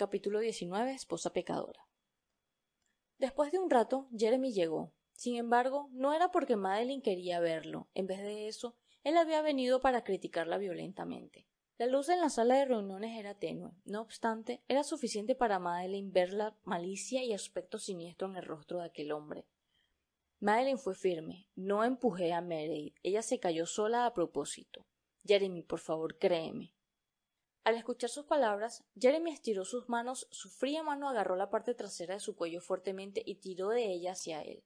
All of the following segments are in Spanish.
Capítulo 19. Esposa pecadora. Después de un rato, Jeremy llegó. Sin embargo, no era porque Madeline quería verlo. En vez de eso, él había venido para criticarla violentamente. La luz en la sala de reuniones era tenue. No obstante, era suficiente para Madeline ver la malicia y aspecto siniestro en el rostro de aquel hombre. Madeline fue firme. No empujé a Meredith. Ella se cayó sola a propósito. Jeremy, por favor, créeme. Al escuchar sus palabras, Jeremy estiró sus manos, su fría mano agarró la parte trasera de su cuello fuertemente y tiró de ella hacia él.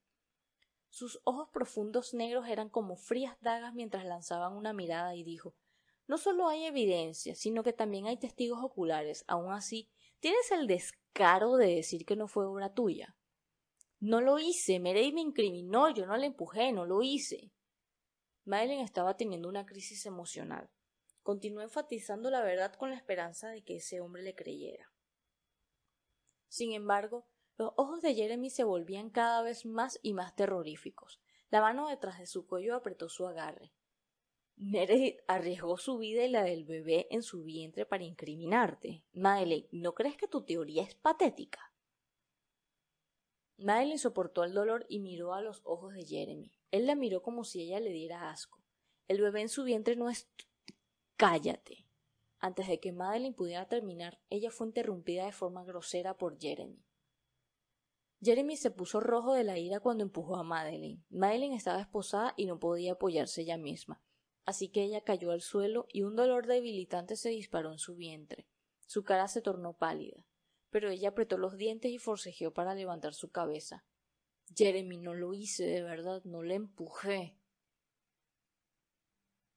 Sus ojos profundos negros eran como frías dagas mientras lanzaban una mirada y dijo No solo hay evidencia, sino que también hay testigos oculares. Aun así, tienes el descaro de decir que no fue obra tuya. No lo hice. Meredith me incriminó. Yo no le empujé. No lo hice. Madeline estaba teniendo una crisis emocional. Continuó enfatizando la verdad con la esperanza de que ese hombre le creyera. Sin embargo, los ojos de Jeremy se volvían cada vez más y más terroríficos. La mano detrás de su cuello apretó su agarre. Meredith arriesgó su vida y la del bebé en su vientre para incriminarte. Madeleine, ¿no crees que tu teoría es patética? Madeleine soportó el dolor y miró a los ojos de Jeremy. Él la miró como si ella le diera asco. El bebé en su vientre no es Cállate. Antes de que Madeline pudiera terminar, ella fue interrumpida de forma grosera por Jeremy. Jeremy se puso rojo de la ira cuando empujó a Madeline. Madeline estaba esposada y no podía apoyarse ella misma, así que ella cayó al suelo y un dolor debilitante se disparó en su vientre. Su cara se tornó pálida, pero ella apretó los dientes y forcejeó para levantar su cabeza. Jeremy, no lo hice, de verdad, no le empujé.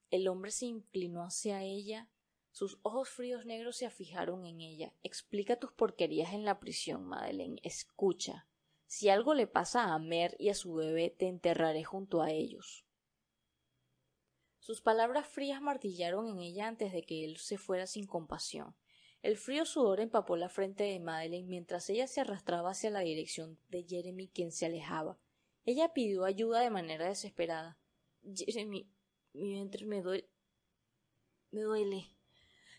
El hombre se inclinó hacia ella, sus ojos fríos negros se afijaron en ella. Explica tus porquerías en la prisión, Madeleine. Escucha. Si algo le pasa a Mer y a su bebé, te enterraré junto a ellos. Sus palabras frías martillaron en ella antes de que él se fuera sin compasión. El frío sudor empapó la frente de Madeleine mientras ella se arrastraba hacia la dirección de Jeremy, quien se alejaba. Ella pidió ayuda de manera desesperada. Jeremy, mi vientre me duele. me duele.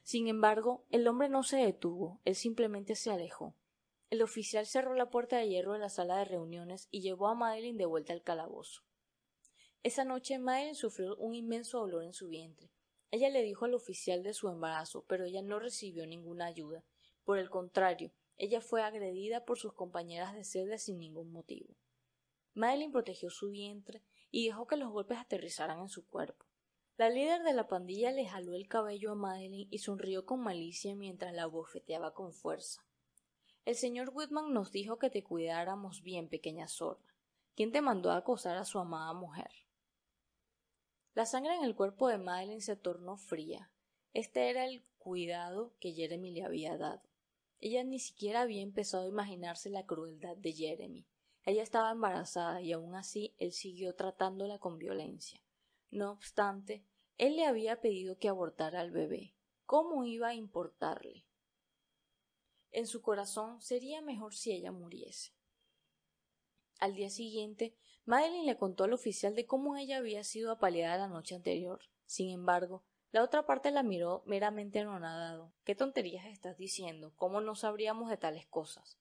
Sin embargo, el hombre no se detuvo, él simplemente se alejó. El oficial cerró la puerta de hierro de la sala de reuniones y llevó a Madeline de vuelta al calabozo. Esa noche Madeline sufrió un inmenso dolor en su vientre. Ella le dijo al oficial de su embarazo, pero ella no recibió ninguna ayuda. Por el contrario, ella fue agredida por sus compañeras de celda sin ningún motivo. Madeline protegió su vientre y dejó que los golpes aterrizaran en su cuerpo. La líder de la pandilla le jaló el cabello a Madeline y sonrió con malicia mientras la bofeteaba con fuerza. El señor Whitman nos dijo que te cuidáramos bien, pequeña zorra. ¿Quién te mandó a acosar a su amada mujer? La sangre en el cuerpo de Madeline se tornó fría. Este era el cuidado que Jeremy le había dado. Ella ni siquiera había empezado a imaginarse la crueldad de Jeremy. Ella estaba embarazada y aun así él siguió tratándola con violencia. No obstante, él le había pedido que abortara al bebé. ¿Cómo iba a importarle? En su corazón sería mejor si ella muriese. Al día siguiente, Madeline le contó al oficial de cómo ella había sido apaleada la noche anterior. Sin embargo, la otra parte la miró meramente anonadado. ¿Qué tonterías estás diciendo? ¿Cómo no sabríamos de tales cosas?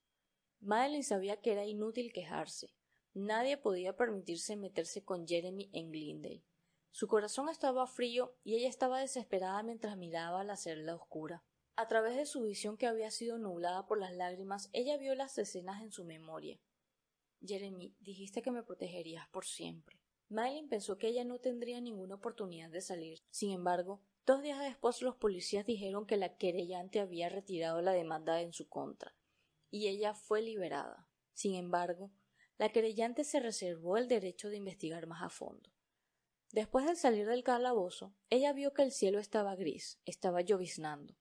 Madeline sabía que era inútil quejarse. Nadie podía permitirse meterse con Jeremy en Glendale. Su corazón estaba frío y ella estaba desesperada mientras miraba la celda oscura. A través de su visión que había sido nublada por las lágrimas, ella vio las escenas en su memoria. Jeremy, dijiste que me protegerías por siempre. Madeline pensó que ella no tendría ninguna oportunidad de salir. Sin embargo, dos días después los policías dijeron que la querellante había retirado la demanda en su contra, y ella fue liberada. Sin embargo, la querellante se reservó el derecho de investigar más a fondo. Después de salir del calabozo, ella vio que el cielo estaba gris, estaba lloviznando.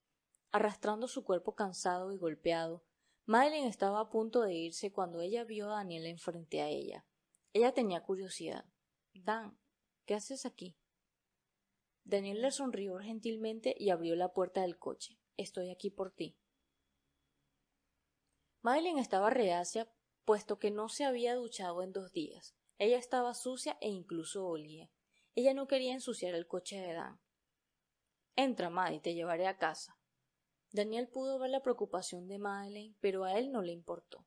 Arrastrando su cuerpo cansado y golpeado, Madeleine estaba a punto de irse cuando ella vio a Daniel enfrente a ella. Ella tenía curiosidad. Dan, ¿qué haces aquí? Daniel le sonrió gentilmente y abrió la puerta del coche. Estoy aquí por ti. Madeleine estaba reacia, puesto que no se había duchado en dos días. Ella estaba sucia e incluso olía. Ella no quería ensuciar el coche de Dan. Entra, Maddy, te llevaré a casa. Daniel pudo ver la preocupación de Madeleine, pero a él no le importó.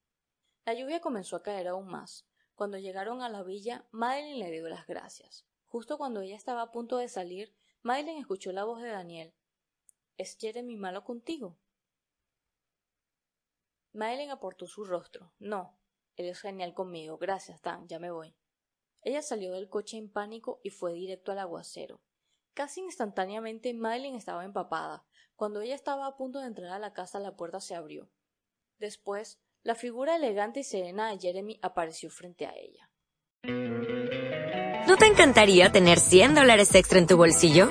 La lluvia comenzó a caer aún más. Cuando llegaron a la villa, Madeleine le dio las gracias. Justo cuando ella estaba a punto de salir, Madeleine escuchó la voz de Daniel. ¿Es Jeremy malo contigo? Madeleine aportó su rostro. No, él es genial conmigo. Gracias, Dan, ya me voy. Ella salió del coche en pánico y fue directo al aguacero. Casi instantáneamente Madeleine estaba empapada. Cuando ella estaba a punto de entrar a la casa, la puerta se abrió. Después, la figura elegante y serena de Jeremy apareció frente a ella. ¿No te encantaría tener 100 dólares extra en tu bolsillo?